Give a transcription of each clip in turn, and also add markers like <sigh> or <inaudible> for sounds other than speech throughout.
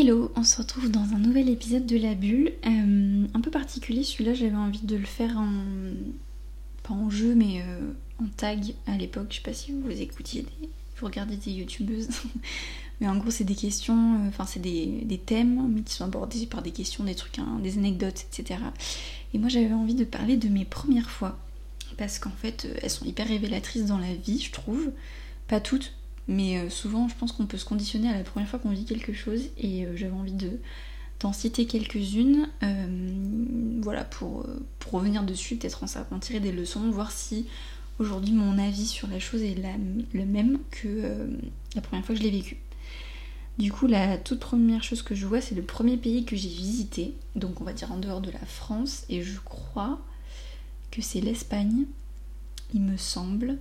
Hello, on se retrouve dans un nouvel épisode de La Bulle. Euh, un peu particulier, celui-là j'avais envie de le faire en. pas en jeu, mais euh, en tag à l'époque. Je sais pas si vous écoutiez, vous regardez des youtubeuses. <laughs> mais en gros, c'est des questions, euh, enfin, c'est des, thèmes, qui sont abordés par des questions, des trucs, hein, des anecdotes, etc. Et moi j'avais envie de parler de mes premières fois. Parce qu'en fait, elles sont hyper révélatrices dans la vie, je trouve. Pas toutes, mais euh, souvent, je pense qu'on peut se conditionner à la première fois qu'on vit quelque chose et euh, j'avais envie de d'en citer quelques-unes, euh, voilà, pour, pour, revenir dessus, peut-être en, en, tirer des leçons, voir si aujourd'hui mon avis sur la chose est le même que la première fois que je l'ai vécu. Du coup, la toute première chose que je vois, c'est le premier pays que j'ai visité, donc on va dire en dehors de la France, et je crois que c'est l'Espagne, il me semble.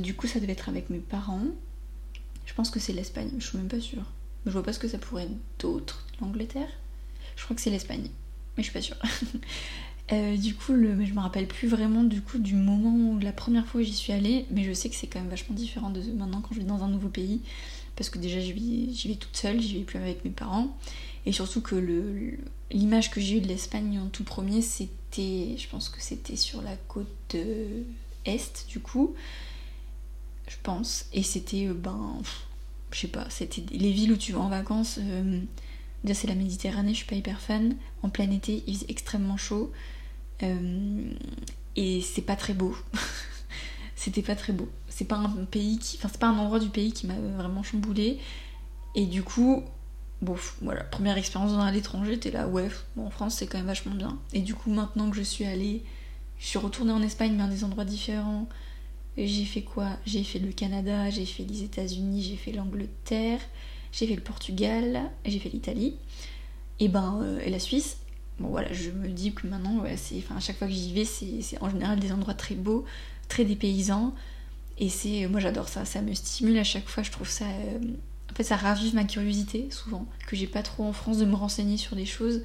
du coup, ça devait être avec mes parents. Je pense que c'est l'Espagne, je suis même pas sûre. Je vois pas ce que ça pourrait être d'autre. L'Angleterre Je crois que c'est l'Espagne, mais je suis pas sûre. <laughs> Euh, du coup, le, je me rappelle plus vraiment du coup du moment où la première fois où j'y suis allée, mais je sais que c'est quand même vachement différent de maintenant quand je vais dans un nouveau pays, parce que déjà j'y vais, vais toute seule, j'y vais plus avec mes parents, et surtout que l'image que j'ai eue de l'Espagne en tout premier, c'était, je pense que c'était sur la côte est du coup, je pense. Et c'était, euh, ben, je sais pas, c'était les villes où tu vas en vacances. Euh, c'est la Méditerranée, je suis pas hyper fan. En plein été, il faisait extrêmement chaud. Euh, et c'est pas très beau. <laughs> c'était pas très beau. C'est pas un pays qui. Enfin, c'est pas un endroit du pays qui m'a vraiment chamboulé. Et du coup, bon, voilà, première expérience dans l'étranger, t'es là, ouais, en France c'est quand même vachement bien. Et du coup, maintenant que je suis allée, je suis retournée en Espagne, mais à des endroits différents. J'ai fait quoi? J'ai fait le Canada, j'ai fait les États-Unis, j'ai fait l'Angleterre, j'ai fait le Portugal, j'ai fait l'Italie, et ben euh, et la Suisse? Bon voilà, je me dis que maintenant, c'est, à chaque fois que j'y vais, c'est, en général des endroits très beaux, très dépaysants, et c'est, moi j'adore ça, ça me stimule à chaque fois, je trouve ça, euh, en fait ça ravive ma curiosité souvent, que j'ai pas trop en France de me renseigner sur des choses.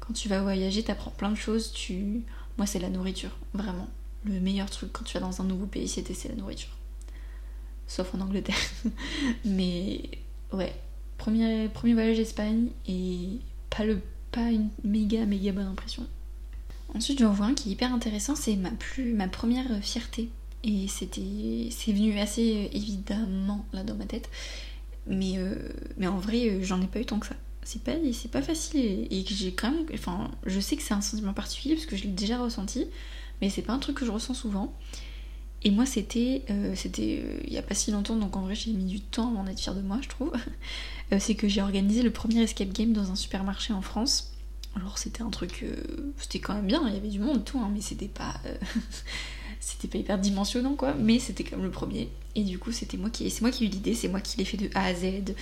Quand tu vas voyager, t'apprends plein de choses, tu, moi c'est la nourriture, vraiment le meilleur truc quand tu vas dans un nouveau pays, c'est tester la nourriture. Sauf en Angleterre. <laughs> Mais ouais, premier, premier voyage Espagne et pas, le, pas une méga méga bonne impression. Ensuite, j'en vois un qui est hyper intéressant, c'est ma, ma première fierté. Et c'est venu assez évidemment là dans ma tête. Mais, euh, mais en vrai, euh, j'en ai pas eu tant que ça. C'est pas, pas facile et, et j'ai quand même. Enfin, je sais que c'est un sentiment particulier parce que je l'ai déjà ressenti mais c'est pas un truc que je ressens souvent. Et moi, c'était euh, c'était euh, il y a pas si longtemps, donc en vrai, j'ai mis du temps avant d'être fière de moi, je trouve. <laughs> Euh, c'est que j'ai organisé le premier escape game dans un supermarché en France. Alors, c'était un truc. c'était quand même bien, il y avait du monde, tout, hein, mais c'était pas. <laughs> c'était pas hyper dimensionnant, quoi. Mais c'était comme le premier. Et du coup, c'était moi qui. C'est moi qui ai eu l'idée, c'est moi qui l'ai fait de A à Z.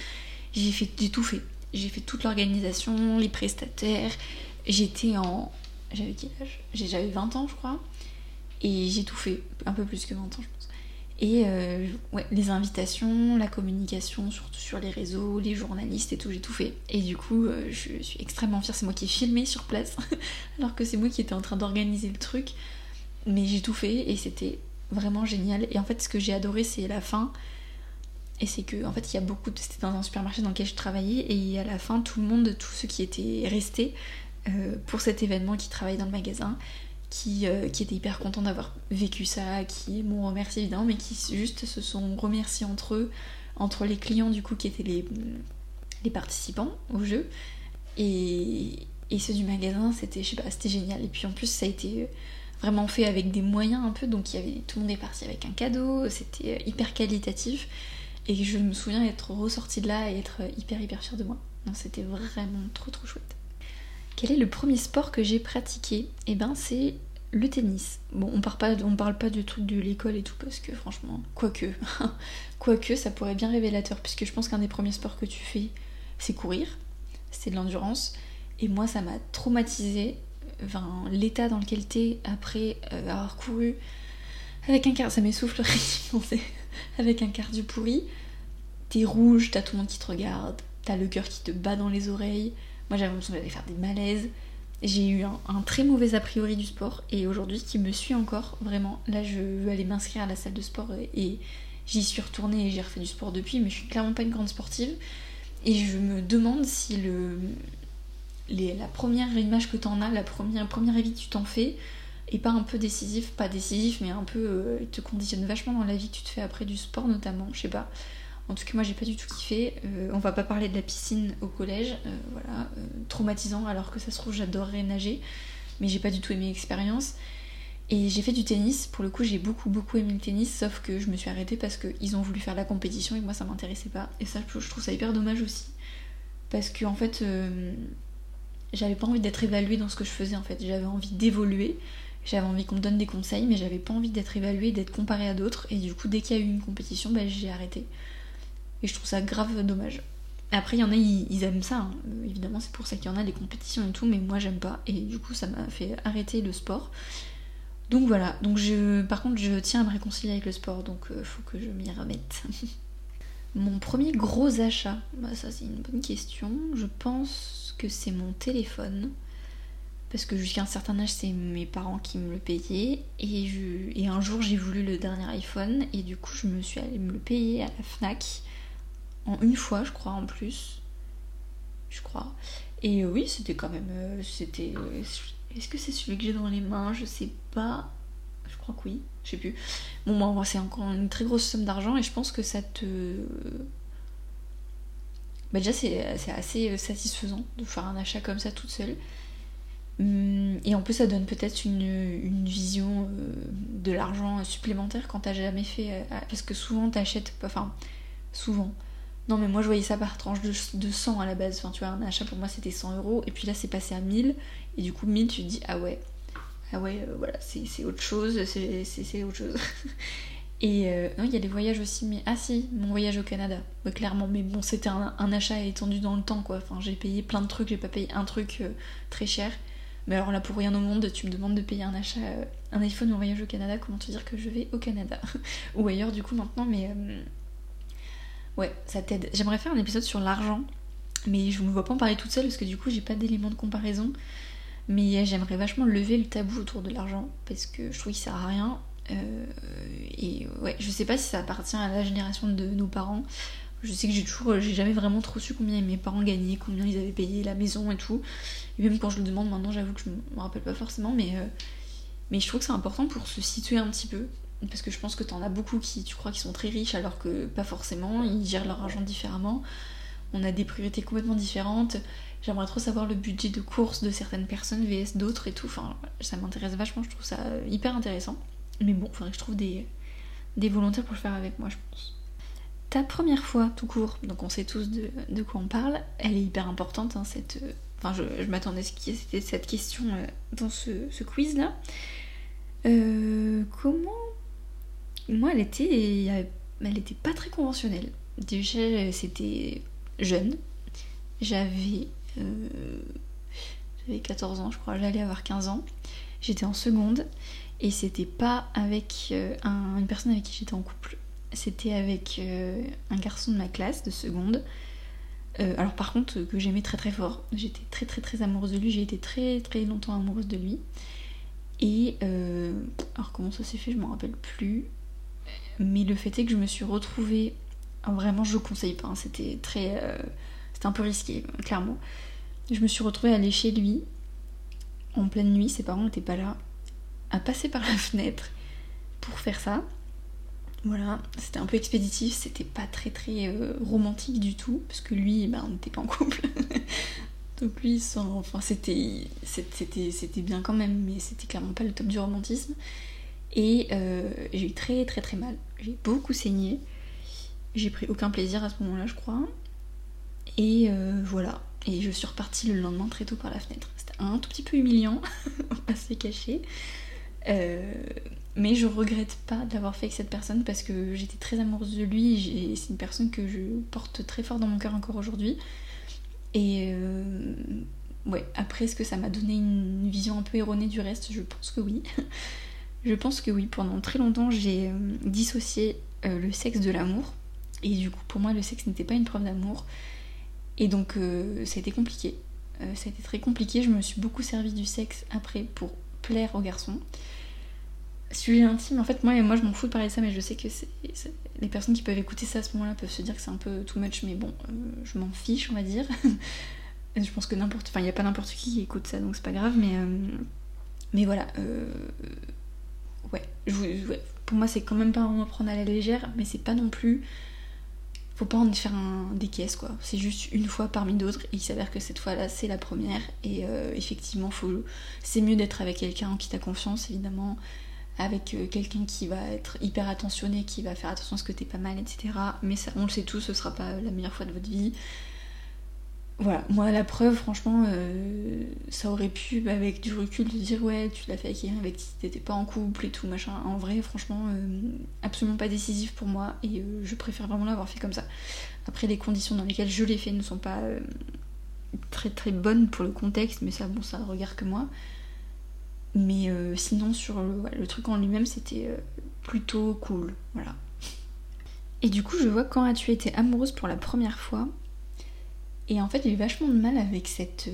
J'ai fait. J'ai tout fait. J'ai fait toute l'organisation, les prestataires. J'étais en, j'avais quel âge? J'avais 20 ans, je crois. Et j'ai tout fait, un peu plus que 20 ans, je pense. Et euh, ouais, les invitations, la communication, surtout sur les réseaux, les journalistes et tout, j'ai tout fait. Et du coup, euh, je suis extrêmement fière. C'est moi qui ai filmé sur place, <laughs> alors que c'est moi qui étais en train d'organiser le truc. Mais j'ai tout fait et c'était vraiment génial. Et en fait, ce que j'ai adoré, c'est la fin. Et c'est que, en fait, il y a beaucoup de. C'était dans un supermarché dans lequel je travaillais, et à la fin, tout le monde, tous ceux qui étaient restés, euh, pour cet événement qui travaille dans le magasin, qui, euh, qui étaient hyper contents d'avoir vécu ça, qui m'ont remercié évidemment, mais qui juste se sont remerciés entre eux, entre les clients du coup qui étaient les, les participants au jeu, et, et ceux du magasin, c'était, je sais pas, c'était génial. Et puis en plus, ça a été euh, vraiment fait avec des moyens un peu, donc il y avait, tout le monde est parti avec un cadeau, c'était hyper qualitatif, et je me souviens être ressortie de là et être hyper hyper fière de moi. Non, c'était vraiment trop trop chouette. Quel est le premier sport que j'ai pratiqué? Eh ben c'est le tennis. Bon, on parle pas, parle pas du truc de l'école et tout parce que franchement, quoique, <laughs> quoique, ça pourrait être bien révélateur puisque je pense qu'un des premiers sports que tu fais, c'est courir, c'est de l'endurance. Et moi, ça m'a traumatisé. L'état dans lequel t'es après euh, avoir couru avec un cardio, ça m'essouffle <laughs> avec un cardio pourri. T'es rouge, t'as tout le monde qui te regarde, t'as le cœur qui te bat dans les oreilles. Moi j'avais l'impression d'aller faire des malaises. J'ai eu un, très mauvais a priori du sport et aujourd'hui qui me suit encore vraiment. Là je veux aller m'inscrire à la salle de sport et, j'y suis retournée et j'ai refait du sport depuis mais je suis clairement pas une grande sportive. Et je me demande si le, la première image que t'en as, la première, avis que tu t'en fais, est pas un peu décisif, pas décisif, mais un peu euh, te conditionne vachement dans la vie que tu te fais après du sport notamment, je sais pas. En tout cas, moi j'ai pas du tout kiffé. Euh, on va pas parler de la piscine au collège, euh, voilà, traumatisant alors que ça se trouve j'adorerais nager, mais j'ai pas du tout aimé l'expérience. Et j'ai fait du tennis, pour le coup j'ai beaucoup beaucoup aimé le tennis, sauf que je me suis arrêtée parce qu'ils ont voulu faire la compétition et moi ça m'intéressait pas. Et ça je trouve ça hyper dommage aussi. Parce que en fait j'avais pas envie d'être évaluée dans ce que je faisais en fait, j'avais envie d'évoluer, j'avais envie qu'on me donne des conseils, mais j'avais pas envie d'être évaluée, d'être comparée à d'autres, et du coup dès qu'il y a eu une compétition, bah, j'ai arrêté. Et je trouve ça grave dommage. Après, il y en a, ils, aiment ça, hein. évidemment, c'est pour ça qu'il y en a des compétitions et tout, mais moi j'aime pas, et du coup ça m'a fait arrêter le sport. Donc voilà, donc je, par contre je tiens à me réconcilier avec le sport, donc euh, faut que je m'y remette. <laughs> mon premier gros achat, bah ça c'est une bonne question, je pense que c'est mon téléphone. Parce que jusqu'à un certain âge, c'est mes parents qui me le payaient. Et, et un jour, j'ai voulu le dernier iPhone. Et du coup, je me suis allée me le payer à la Fnac. En une fois, je crois, en plus. Je crois. Et oui, c'était quand même. Euh, c'était. Est-ce que c'est celui que j'ai dans les mains? Je sais pas. Je crois que oui. Je sais plus. Bon, moi, c'est encore une très grosse somme d'argent. Et je pense que ça te bah déjà c'est assez euh, satisfaisant de faire un achat comme ça toute seule. Hum, et en plus ça donne peut-être une, vision euh, de l'argent supplémentaire quand t'as jamais fait... Euh, parce que souvent t'achètes... Enfin, souvent. Non mais moi je voyais ça par tranche de, 100 à la base. Enfin tu vois, un achat pour moi c'était 100 euros. Et puis là c'est passé à 1000. Et du coup 1000 tu te dis ah ouais. Ah ouais, voilà, c'est autre chose. C'est autre chose. <laughs> Et euh, non, il y a des voyages aussi, mais ah si, mon voyage au Canada, clairement. Mais bon, c'était un, achat étendu dans le temps, quoi. Enfin, j'ai payé plein de trucs, j'ai pas payé un truc euh, très cher. Mais alors là, pour rien au monde, tu me demandes de payer un achat, euh, un iPhone un voyage au Canada, comment te dire que je vais au Canada? <laughs> Ou ailleurs, du coup, maintenant, mais. Ouais, ça t'aide. J'aimerais faire un épisode sur l'argent, mais je me vois pas en parler toute seule parce que du coup, j'ai pas d'éléments de comparaison. Mais j'aimerais vachement lever le tabou autour de l'argent parce que je trouve qu'il sert à rien euh, et ouais, je sais pas si ça appartient à la génération de nos parents. Je sais que j'ai toujours, j'ai jamais vraiment trop su combien mes parents gagnaient, combien ils avaient payé la maison et tout. Et même quand je le demande maintenant, j'avoue que je me rappelle pas forcément, mais, euh, mais je trouve que c'est important pour se situer un petit peu. Parce que je pense que t'en as beaucoup qui, tu crois, qui sont très riches alors que pas forcément, ils gèrent leur argent différemment. On a des priorités complètement différentes. J'aimerais trop savoir le budget de course de certaines personnes vs d'autres et tout. Enfin, ça m'intéresse vachement, je trouve ça hyper intéressant. Mais bon, faudrait que je trouve des, des volontaires pour le faire avec moi, je pense. Ta première fois, tout court, donc on sait tous de, quoi on parle, elle est hyper importante, hein, cette... Enfin, je, m'attendais à ce qu'il y ait cette question euh, dans ce, quiz-là. Euh, comment... Moi, elle était... Elle était pas très conventionnelle. Déjà, c'était jeune. J'avais... Euh, j'avais 14 ans, je crois. J'allais avoir 15 ans. J'étais en seconde. Et c'était pas avec euh, une personne avec qui j'étais en couple, c'était avec euh, un garçon de ma classe de seconde. Alors par contre que j'aimais très très fort, j'étais très très très amoureuse de lui, j'ai été très très longtemps amoureuse de lui. Et alors comment ça s'est fait, je m'en rappelle plus. Mais le fait est que je me suis retrouvée, vraiment je conseille pas, hein, c'était très, c'était un peu risqué clairement. Je me suis retrouvée à aller chez lui en pleine nuit, ses parents n'étaient pas là, à passer par la <laughs> fenêtre pour faire ça. Voilà, c'était un peu expéditif, c'était pas très euh, romantique du tout, parce que lui, ben, on n'était pas en couple. <laughs> Donc lui, c'était, c'était bien quand même, mais c'était clairement pas le top du romantisme. Et euh, j'ai eu très très très mal. J'ai beaucoup saigné. J'ai pris aucun plaisir à ce moment-là, je crois. Et euh, voilà. Et je suis repartie le lendemain très tôt par la fenêtre. C'était un tout petit peu humiliant, <laughs> on va se cacher. Euh, mais je regrette pas d'avoir fait avec cette personne parce que j'étais très amoureuse de lui c'est une personne que je porte très fort dans mon cœur encore aujourd'hui. Et ouais, après, est-ce que ça m'a donné une vision un peu erronée du reste? Je pense que oui. <laughs> je pense que oui. Pendant très longtemps, j'ai euh, dissocié le sexe de l'amour. Et du coup, pour moi, le sexe n'était pas une preuve d'amour. Et donc, ça a été compliqué. ça a été très compliqué. Je me suis beaucoup servi du sexe après pour plaire aux garçons. sujet intime, en fait, moi, moi je m'en fous de parler de ça, mais je sais que c'est, les personnes qui peuvent écouter ça à ce moment-là peuvent se dire que c'est un peu too much, mais bon, euh, je m'en fiche, on va dire. <laughs> je pense que n'importe. Enfin, il n'y a pas n'importe qui qui écoute ça, donc c'est pas grave, mais. Euh, mais voilà. Euh, ouais, Pour moi, c'est quand même pas un moment prendre à la légère, mais c'est pas non plus. Faut pas en faire un, des caisses, quoi. C'est juste une fois parmi d'autres, et il s'avère que cette fois-là, c'est la première, et effectivement, faut... c'est mieux d'être avec quelqu'un en qui t'as confiance, évidemment avec euh, quelqu'un qui va être hyper attentionné, qui va faire attention à ce que t'es pas mal, etc. Mais on le sait tous, ce sera pas la meilleure fois de votre vie. Voilà, moi la preuve, franchement, euh, ça aurait pu, avec du recul, te dire ouais, tu l'as fait avec quelqu'un avec qui t'étais pas en couple et tout, machin. En vrai, franchement, euh, absolument pas décisif pour moi et je préfère vraiment l'avoir fait comme ça. Après, les conditions dans lesquelles je l'ai fait ne sont pas très très bonnes pour le contexte, mais ça, bon, ça regarde que moi. Mais euh, sinon, sur le, truc en lui-même, c'était euh, plutôt cool. Voilà. Et du coup, je vois quand as-tu été amoureuse pour la première fois? Et en fait, j'ai vachement de mal avec cette,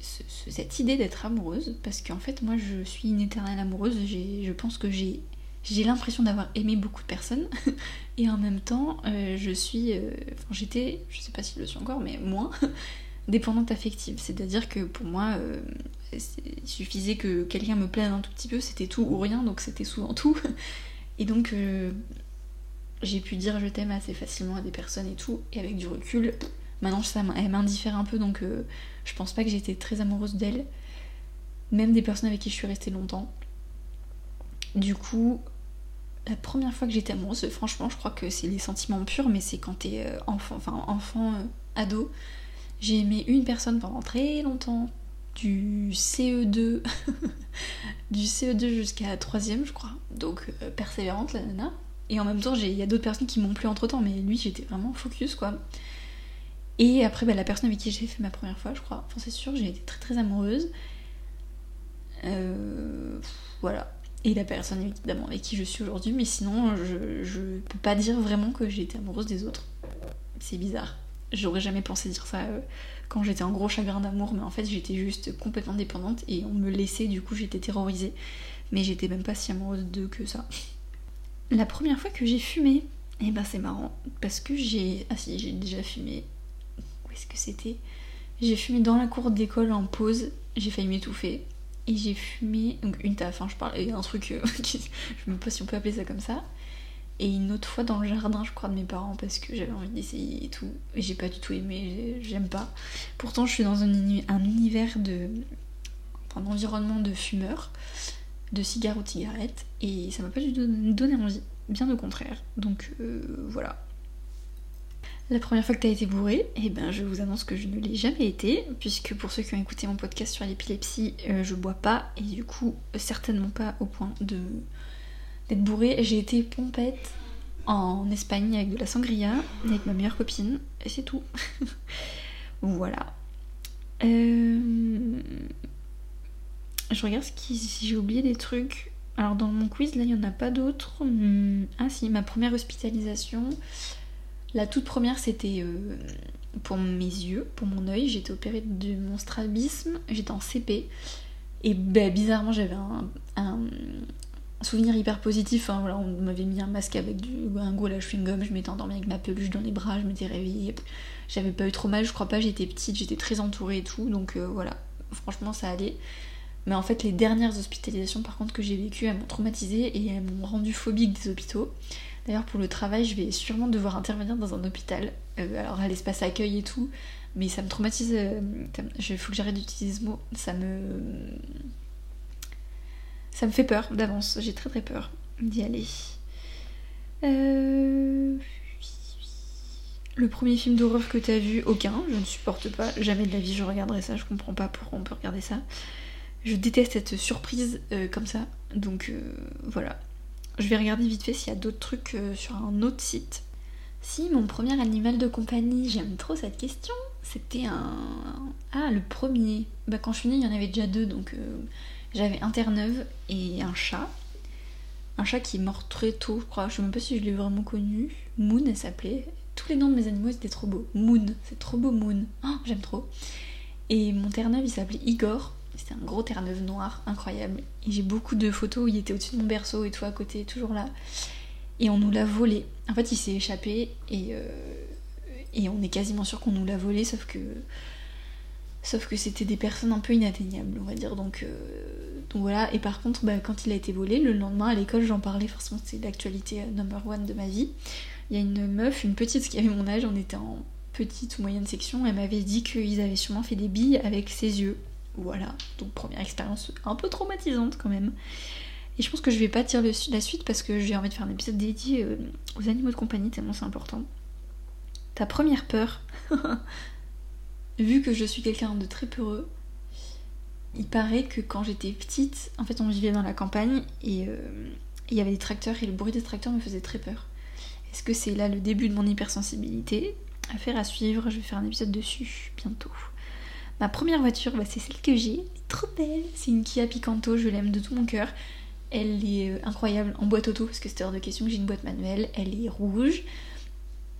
cette idée d'être amoureuse. Parce qu'en fait, moi, je suis une éternelle amoureuse. Je pense que j'ai j'ai l'impression d'avoir aimé beaucoup de personnes <laughs> et en même temps euh, je suis enfin j'étais je sais pas si je le suis encore mais moins <laughs> dépendante affective. C'est-à-dire que pour moi, euh, il suffisait que quelqu'un me plaise un tout petit peu, c'était tout ou rien, donc c'était souvent tout. <laughs> Et donc euh, j'ai pu dire je t'aime assez facilement à des personnes et tout, et avec du recul, maintenant ça elle m'indiffère un peu, donc euh, je pense pas que j'étais très amoureuse d'elle, même des personnes avec qui je suis restée longtemps. Du coup, la première fois que j'étais amoureuse, franchement, je crois que c'est les sentiments purs, mais c'est quand t'es enfant, enfin enfant, ado. J'ai aimé une personne pendant très longtemps, du CE2, <laughs> du CE2 jusqu'à 3ème, je crois. Donc euh, persévérante, la nana. Et en même temps, il y a d'autres personnes qui m'ont plu entre temps, mais lui, j'étais vraiment focus, quoi. Et après, bah, la personne avec qui j'ai fait ma première fois, je crois, c'est sûr, j'ai été très très amoureuse. Euh, voilà. Et la personne évidemment avec qui je suis aujourd'hui, mais sinon, je, je peux pas dire vraiment que j'ai été amoureuse des autres. C'est bizarre. J'aurais jamais pensé dire ça euh, quand j'étais en gros chagrin d'amour, mais en fait j'étais juste complètement dépendante et on me laissait, du coup j'étais terrorisée. Mais j'étais même pas si amoureuse d'eux que ça. La première fois que j'ai fumé, et eh ben c'est marrant, parce que j'ai. Ah si, j'ai déjà fumé. Où est-ce que c'était J'ai fumé dans la cour d'école en pause, j'ai failli m'étouffer. Et j'ai fumé, donc une taf, hein, je parle, un truc, euh, <laughs> je sais pas si on peut appeler ça comme ça et une autre fois dans le jardin, je crois, de mes parents parce que j'avais envie d'essayer et tout. Et j'ai pas du tout aimé, j'aime pas. Pourtant, je suis dans un, univers de. un environnement de fumeurs, de cigares ou de cigarettes, et ça m'a pas du tout donné envie, bien au contraire. Donc euh, voilà. La première fois que t'as été bourré, eh ben je vous annonce que je ne l'ai jamais été, puisque pour ceux qui ont écouté mon podcast sur l'épilepsie, euh, je bois pas, et du coup, certainement pas au point de d'être bourrée. J'ai été pompette en Espagne avec de la sangria, avec ma meilleure copine, et c'est tout. <laughs> voilà. Euh, je regarde si j'ai oublié des trucs. Alors dans mon quiz, là, il n'y en a pas d'autres. Hmm, ah si, ma première hospitalisation. La toute première, c'était euh, pour mes yeux, pour mon œil. J'étais opérée de mon strabisme. J'étais en CP. Et bah, bizarrement, j'avais un, souvenir hyper positif. Hein, on m'avait mis un masque avec du, un gros lâche chewing-gum, je m'étais endormie avec ma peluche dans les bras, je m'étais réveillée. J'avais pas eu trop mal, je crois pas, j'étais petite, j'étais très entourée et tout, donc euh, voilà, franchement ça allait. Mais en fait, les dernières hospitalisations par contre que j'ai vécues, elles m'ont traumatisée et elles m'ont rendu phobique des hôpitaux. D'ailleurs, pour le travail, je vais sûrement devoir intervenir dans un hôpital, euh, alors à l'espace accueil et tout, mais ça me traumatise. Euh, faut que j'arrête d'utiliser ce mot, ça me ça me fait peur d'avance, j'ai très très peur d'y aller. Euh, le premier film d'horreur que t'as vu, aucun, je ne supporte pas, jamais de la vie je regarderai ça, je comprends pas pourquoi on peut regarder ça. Je déteste cette surprise euh, comme ça, donc voilà. Je vais regarder vite fait s'il y a d'autres trucs sur un autre site. Si, mon premier animal de compagnie, j'aime trop cette question. C'était un. Ah, le premier. Bah, quand je suis née, il y en avait déjà deux, donc j'avais un Terre-Neuve et un chat. Un chat qui est mort très tôt, je crois. Je sais même pas si je l'ai vraiment connu. Moon, elle s'appelait. Tous les noms de mes animaux, c'était trop beau. Moon, c'est trop beau Moon. Oh, j'aime trop. Et mon Terre-Neuve, il s'appelait Igor. C'était un gros Terre-Neuve noir, incroyable. Et j'ai beaucoup de photos où il était au-dessus de mon berceau et tout à côté, toujours là. Et on nous l'a volé. En fait, il s'est échappé et, euh, et on est quasiment sûr qu'on nous l'a volé, sauf que sauf que c'était des personnes un peu inatteignables, on va dire. Donc, euh, donc voilà. Et par contre, bah, quand il a été volé, le lendemain à l'école, j'en parlais. Forcément, c'est l'actualité euh, number one de ma vie. Il y a une meuf, une petite qui avait mon âge, on était en petite ou moyenne section, elle m'avait dit qu'ils avaient sûrement fait des billes avec ses yeux. Voilà, donc première expérience un peu traumatisante quand même. Et je pense que je vais pas dire la suite parce que j'ai envie de faire un épisode dédié euh, aux animaux de compagnie tellement c'est important. Ta première peur, <laughs> vu que je suis quelqu'un de très peureux, il paraît que quand j'étais petite, en fait on vivait dans la campagne et euh, il y avait des tracteurs et le bruit des tracteurs me faisait très peur. Est-ce que c'est là le début de mon hypersensibilité? Affaire à suivre, je vais faire un épisode dessus bientôt. Ma première voiture, bah, c'est celle que j'ai, elle est trop belle. C'est une Kia Picanto, je l'aime de tout mon cœur. Elle est euh, incroyable en boîte auto, parce que c'était hors de question que j'ai une boîte manuelle. Elle est rouge,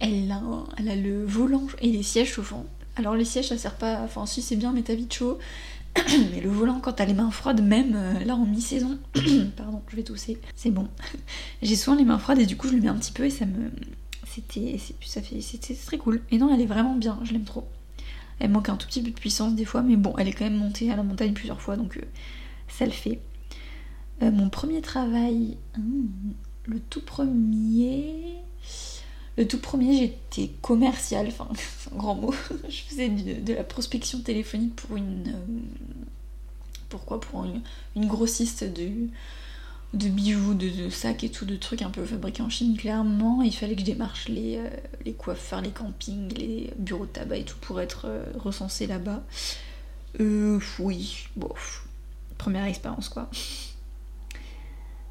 elle a, elle a le volant et les sièges chauffants. Alors les sièges ça sert pas, enfin si c'est bien mais t'as vite chaud. <coughs> mais le volant quand t'as les mains froides, même euh, là en mi-saison, <coughs> pardon, je vais tousser, c'est bon. <laughs> j'ai souvent les mains froides et du coup je le mets un petit peu et ça me, c'était, c'était très cool. Et non, elle est vraiment bien, je l'aime trop. Elle manque un tout petit peu de puissance des fois, mais bon, elle est quand même montée à la montagne plusieurs fois, donc euh, ça le fait. Euh, mon premier travail, hmm, le tout premier, le tout premier, j'étais commercial, enfin, <laughs> grand mot. <laughs> je faisais de, la prospection téléphonique pour une. Euh, pourquoi Pour une, grossiste de, de bijoux, de, sacs et tout, de trucs un peu fabriqués en Chine. Clairement, il fallait que je démarche les, euh, coiffeurs, les campings, les bureaux de tabac et tout pour être euh, recensé là-bas. Euh, oui, bon, première expérience quoi.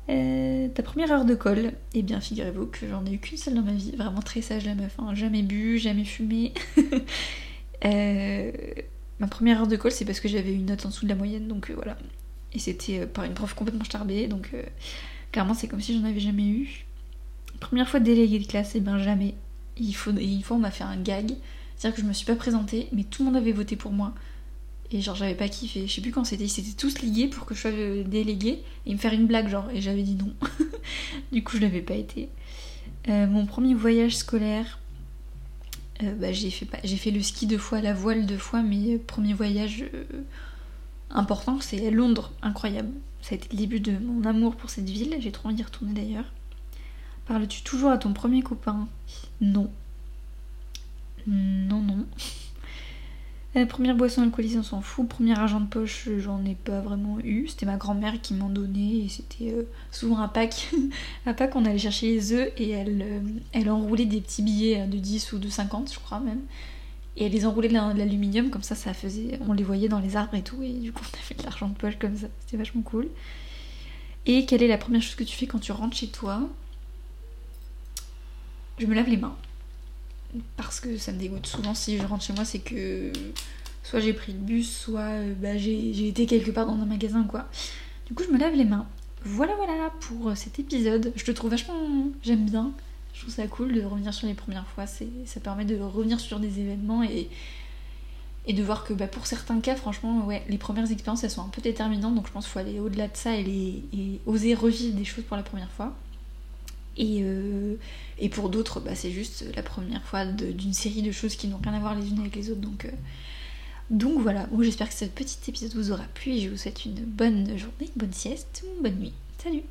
Euh, ta première heure de colle, eh bien figurez-vous que j'en ai eu qu'une seule dans ma vie, vraiment très sage la meuf, hein. jamais bu, jamais fumé. <laughs> Ma première heure de colle c'est parce que j'avais une note en dessous de la moyenne, donc voilà. Et c'était par une prof complètement starbée, donc clairement c'est comme si j'en avais jamais eu. Première fois déléguée de classe, eh bien jamais. Il une fois on m'a fait un gag, c'est-à-dire que je me suis pas présentée, mais tout le monde avait voté pour moi. Et genre j'avais pas kiffé, je sais plus quand c'était, ils s'étaient tous ligués pour que je sois déléguée et me faire une blague genre, et j'avais dit non. <laughs> du coup je l'avais pas été. Euh, mon premier voyage scolaire, euh, bah, j'ai fait, fait le ski deux fois, la voile deux fois, mais premier voyage euh, important c'est Londres, incroyable. Ça a été le début de mon amour pour cette ville, j'ai trop envie d'y retourner d'ailleurs. Parles-tu toujours à ton premier copain? Non. Non, non. La première boisson alcoolisée, on s'en fout. Premier argent de poche, j'en ai pas vraiment eu. C'était ma grand-mère qui m'en donnait et c'était euh, souvent un pack. un pack, on allait chercher les œufs et elle, euh, elle enroulait des petits billets de 10 ou de 50, je crois même. Et elle les enroulait de l'aluminium, comme ça, ça faisait. On les voyait dans les arbres et tout, et du coup, on avait de l'argent de poche comme ça. C'était vachement cool. Et quelle est la première chose que tu fais quand tu rentres chez toi? Je me lave les mains parce que ça me dégoûte souvent si je rentre chez moi, c'est que soit j'ai pris le bus, soit euh, bah, j'ai été quelque part dans un magasin, quoi. Du coup, je me lave les mains. Voilà, voilà pour euh, cet épisode. Je te trouve vachement. J'aime bien. Je trouve ça cool de revenir sur les premières fois. Ça permet de revenir sur des événements et, et de voir que bah, pour certains cas, franchement, ouais, les premières expériences elles sont un peu déterminantes. Donc je pense qu'il faut aller au-delà de ça et, et oser revivre des choses pour la première fois. Euh, et, pour d'autres, bah, c'est juste la première fois d'une série de choses qui n'ont rien à voir les unes avec les autres. Donc, euh, donc voilà, j'espère que ce petit épisode vous aura plu et je vous souhaite une bonne journée, une bonne sieste, une bonne nuit. Salut